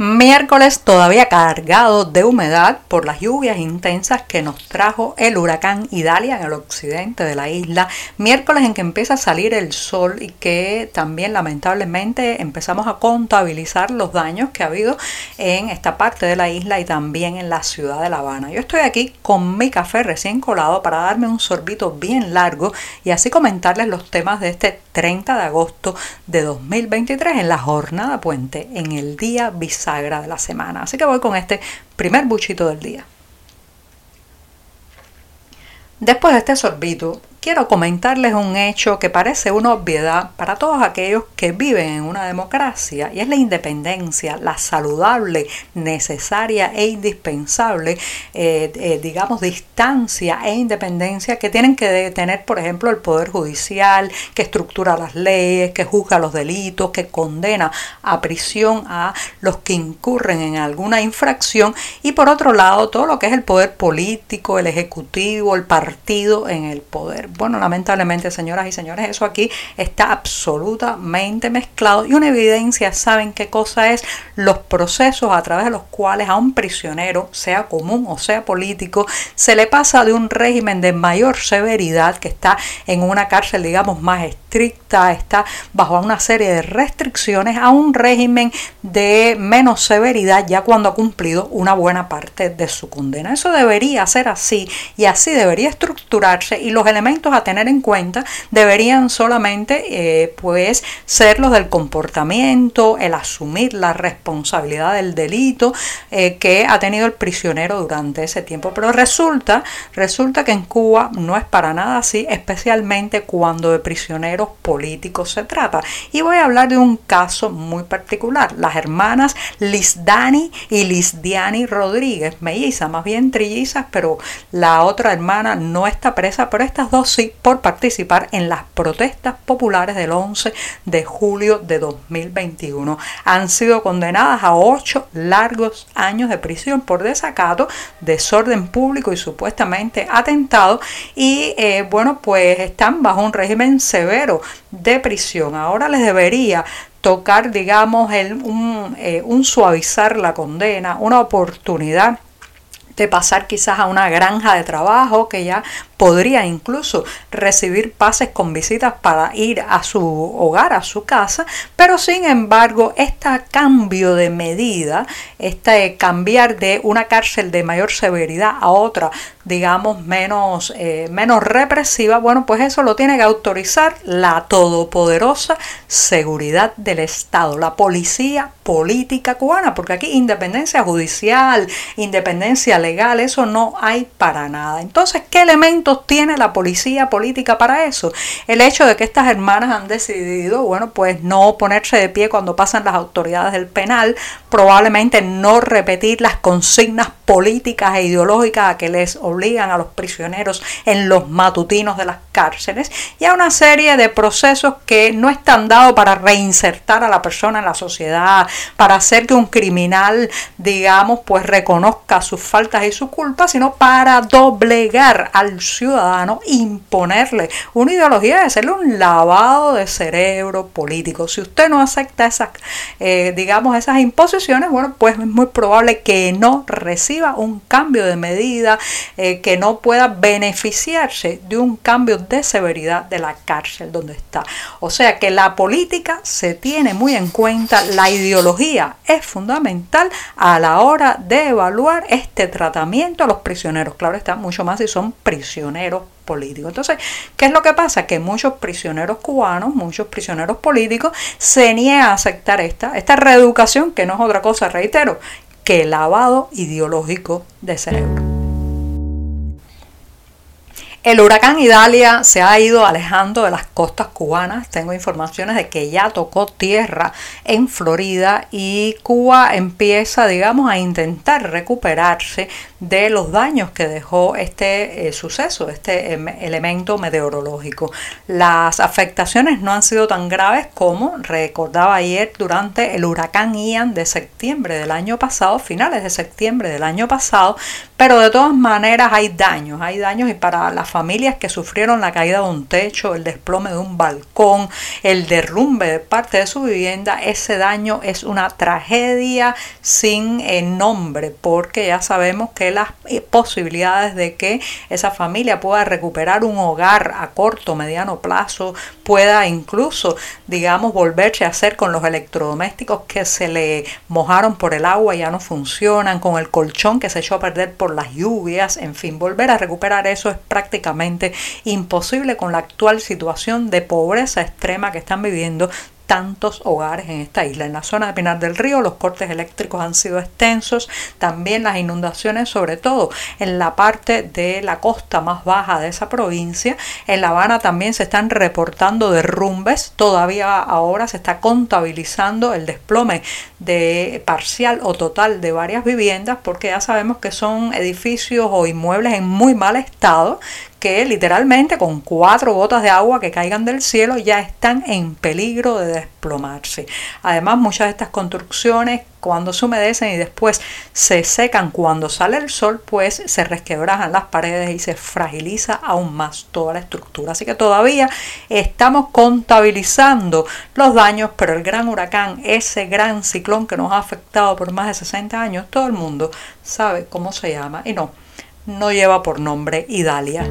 Miércoles todavía cargado de humedad por las lluvias intensas que nos trajo el huracán Idalia en el occidente de la isla. Miércoles en que empieza a salir el sol y que también lamentablemente empezamos a contabilizar los daños que ha habido en esta parte de la isla y también en la ciudad de La Habana. Yo estoy aquí con mi café recién colado para darme un sorbito bien largo y así comentarles los temas de este 30 de agosto de 2023 en la jornada puente, en el día bisagra de la semana. Así que voy con este primer buchito del día. Después de este sorbito, quiero comentarles un hecho que parece una obviedad para todos aquellos que viven en una democracia y es la independencia, la saludable, necesaria e indispensable, eh, eh, digamos, distancia e independencia que tienen que tener, por ejemplo, el Poder Judicial, que estructura las leyes, que juzga los delitos, que condena a prisión a los que incurren en alguna infracción y por otro lado todo lo que es el poder político, el ejecutivo, el partido en el poder. Bueno, lamentablemente, señoras y señores, eso aquí está absolutamente mezclado y una evidencia, ¿saben qué cosa es? Los procesos a través de los cuales a un prisionero, sea común o sea político, se le pasa de un régimen de mayor severidad que está en una cárcel, digamos, más estricta, está bajo una serie de restricciones, a un régimen de menos severidad ya cuando ha cumplido una buena parte de su condena. Eso debería ser así y así debería estructurarse y los elementos a tener en cuenta deberían solamente eh, pues ser los del comportamiento, el asumir la responsabilidad del delito eh, que ha tenido el prisionero durante ese tiempo. Pero resulta, resulta que en Cuba no es para nada así, especialmente cuando de políticos se trata. Y voy a hablar de un caso muy particular, las hermanas Lizdani y Lizdiani Rodríguez, mellizas, más bien trillizas, pero la otra hermana no está presa, pero estas dos sí por participar en las protestas populares del 11 de julio de 2021. Han sido condenadas a ocho largos años de prisión por desacato, desorden público y supuestamente atentado y eh, bueno pues están bajo un régimen severo de prisión. Ahora les debería tocar digamos el, un, eh, un suavizar la condena, una oportunidad de pasar quizás a una granja de trabajo que ya podría incluso recibir pases con visitas para ir a su hogar, a su casa, pero sin embargo este cambio de medida, este cambiar de una cárcel de mayor severidad a otra, digamos, menos, eh, menos represiva, bueno, pues eso lo tiene que autorizar la todopoderosa seguridad del Estado, la policía política cubana, porque aquí independencia judicial, independencia legal, eso no hay para nada. Entonces, ¿qué elementos tiene la policía política para eso? El hecho de que estas hermanas han decidido, bueno, pues no ponerse de pie cuando pasan las autoridades del penal, probablemente no repetir las consignas políticas e ideológicas a que les obligan a los prisioneros en los matutinos de las cárceles y a una serie de procesos que no están dados para reinsertar a la persona en la sociedad, para hacer que un criminal, digamos, pues reconozca sus faltas y sus culpas, sino para doblegar al ciudadano, imponerle una ideología de hacerle un lavado de cerebro político. Si usted no acepta esas, eh, digamos, esas imposiciones, bueno, pues es muy probable que no reciba un cambio de medida, eh, que no pueda beneficiarse de un cambio de severidad de la cárcel donde está. O sea que la política se tiene muy en cuenta, la ideología es fundamental a la hora de evaluar este tratamiento a los prisioneros. Claro está, mucho más si son prisioneros políticos. Entonces, ¿qué es lo que pasa? Que muchos prisioneros cubanos, muchos prisioneros políticos se niegan a aceptar esta, esta reeducación, que no es otra cosa, reitero, que lavado ideológico de cerebro. El huracán Idalia se ha ido alejando de las costas cubanas. Tengo informaciones de que ya tocó tierra en Florida y Cuba empieza, digamos, a intentar recuperarse de los daños que dejó este eh, suceso, este em, elemento meteorológico. Las afectaciones no han sido tan graves como recordaba ayer durante el huracán Ian de septiembre del año pasado, finales de septiembre del año pasado, pero de todas maneras hay daños, hay daños y para las familias que sufrieron la caída de un techo, el desplome de un balcón, el derrumbe de parte de su vivienda, ese daño es una tragedia sin eh, nombre, porque ya sabemos que las eh, posibilidades de que esa familia pueda recuperar un hogar a corto, mediano plazo, pueda incluso, digamos, volverse a hacer con los electrodomésticos que se le mojaron por el agua ya no funcionan, con el colchón que se echó a perder por las lluvias, en fin, volver a recuperar eso es prácticamente imposible con la actual situación de pobreza extrema que están viviendo tantos hogares en esta isla. En la zona de Pinar del Río los cortes eléctricos han sido extensos, también las inundaciones, sobre todo en la parte de la costa más baja de esa provincia. En La Habana también se están reportando derrumbes, todavía ahora se está contabilizando el desplome de parcial o total de varias viviendas porque ya sabemos que son edificios o inmuebles en muy mal estado que literalmente con cuatro gotas de agua que caigan del cielo ya están en peligro de desplomarse. Además, muchas de estas construcciones cuando se humedecen y después se secan cuando sale el sol, pues se resquebrajan las paredes y se fragiliza aún más toda la estructura. Así que todavía estamos contabilizando los daños, pero el gran huracán, ese gran ciclón que nos ha afectado por más de 60 años, todo el mundo sabe cómo se llama y no no lleva por nombre Idalia.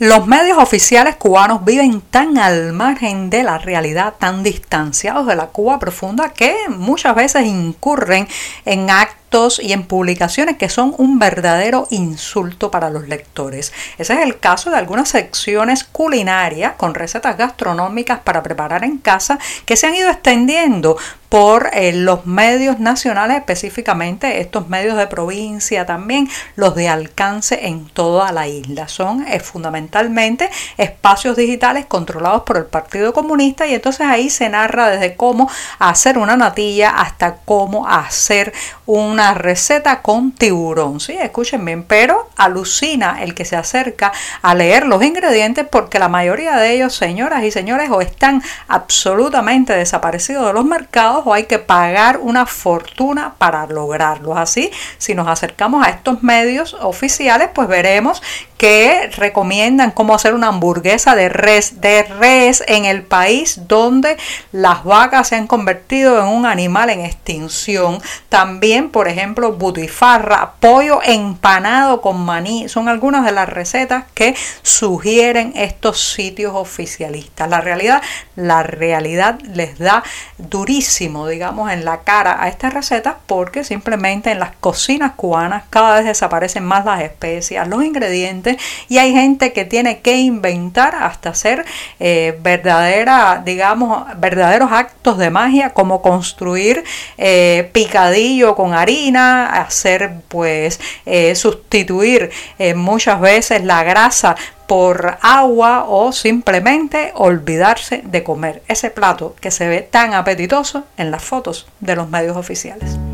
Los medios oficiales cubanos viven tan al margen de la realidad, tan distanciados de la Cuba profunda, que muchas veces incurren en actos y en publicaciones que son un verdadero insulto para los lectores. Ese es el caso de algunas secciones culinarias con recetas gastronómicas para preparar en casa que se han ido extendiendo por eh, los medios nacionales, específicamente estos medios de provincia también, los de alcance en toda la isla. Son eh, fundamentalmente espacios digitales controlados por el Partido Comunista y entonces ahí se narra desde cómo hacer una natilla hasta cómo hacer un una receta con tiburón, sí, escuchen bien, pero alucina el que se acerca a leer los ingredientes porque la mayoría de ellos, señoras y señores, o están absolutamente desaparecidos de los mercados o hay que pagar una fortuna para lograrlos. Así, si nos acercamos a estos medios oficiales, pues veremos que recomiendan cómo hacer una hamburguesa de res, de res en el país donde las vacas se han convertido en un animal en extinción. También, por ejemplo, butifarra, pollo empanado con maní, son algunas de las recetas que sugieren estos sitios oficialistas. La realidad, la realidad les da durísimo, digamos, en la cara a estas recetas porque simplemente en las cocinas cubanas cada vez desaparecen más las especias, los ingredientes y hay gente que tiene que inventar hasta hacer eh, verdadera, digamos, verdaderos actos de magia como construir eh, picadillo con harina, hacer pues eh, sustituir muchas veces la grasa por agua o simplemente olvidarse de comer ese plato que se ve tan apetitoso en las fotos de los medios oficiales.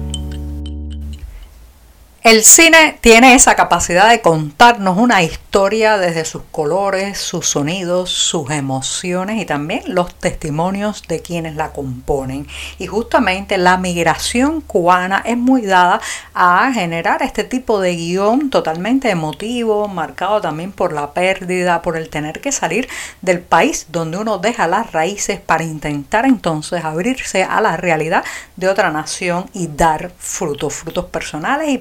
El cine tiene esa capacidad de contarnos una historia desde sus colores, sus sonidos, sus emociones y también los testimonios de quienes la componen. Y justamente la migración cubana es muy dada a generar este tipo de guion totalmente emotivo, marcado también por la pérdida, por el tener que salir del país donde uno deja las raíces para intentar entonces abrirse a la realidad de otra nación y dar frutos, frutos personales y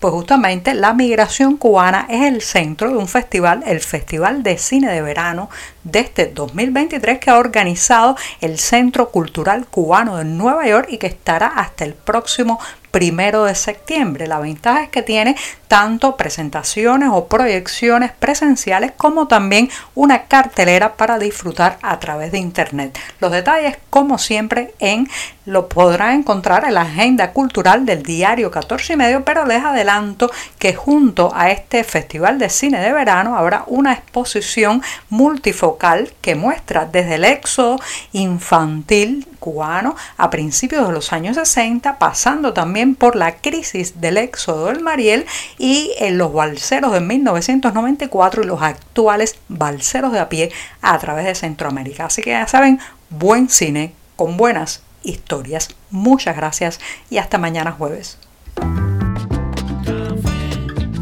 pues justamente la migración cubana es el centro de un festival, el Festival de Cine de Verano de este 2023 que ha organizado el Centro Cultural Cubano de Nueva York y que estará hasta el próximo primero de septiembre. La ventaja es que tiene tanto presentaciones o proyecciones presenciales como también una cartelera para disfrutar a través de internet. Los detalles, como siempre, en lo podrá encontrar en la agenda cultural del diario 14 y medio, pero les adelanto que junto a este Festival de Cine de Verano habrá una exposición multifocal que muestra desde el éxodo infantil cubano a principios de los años 60, pasando también por la crisis del éxodo del Mariel y en los balseros de 1994 y los actuales balseros de a pie a través de Centroamérica. Así que ya saben, buen cine con buenas historias. Muchas gracias y hasta mañana jueves.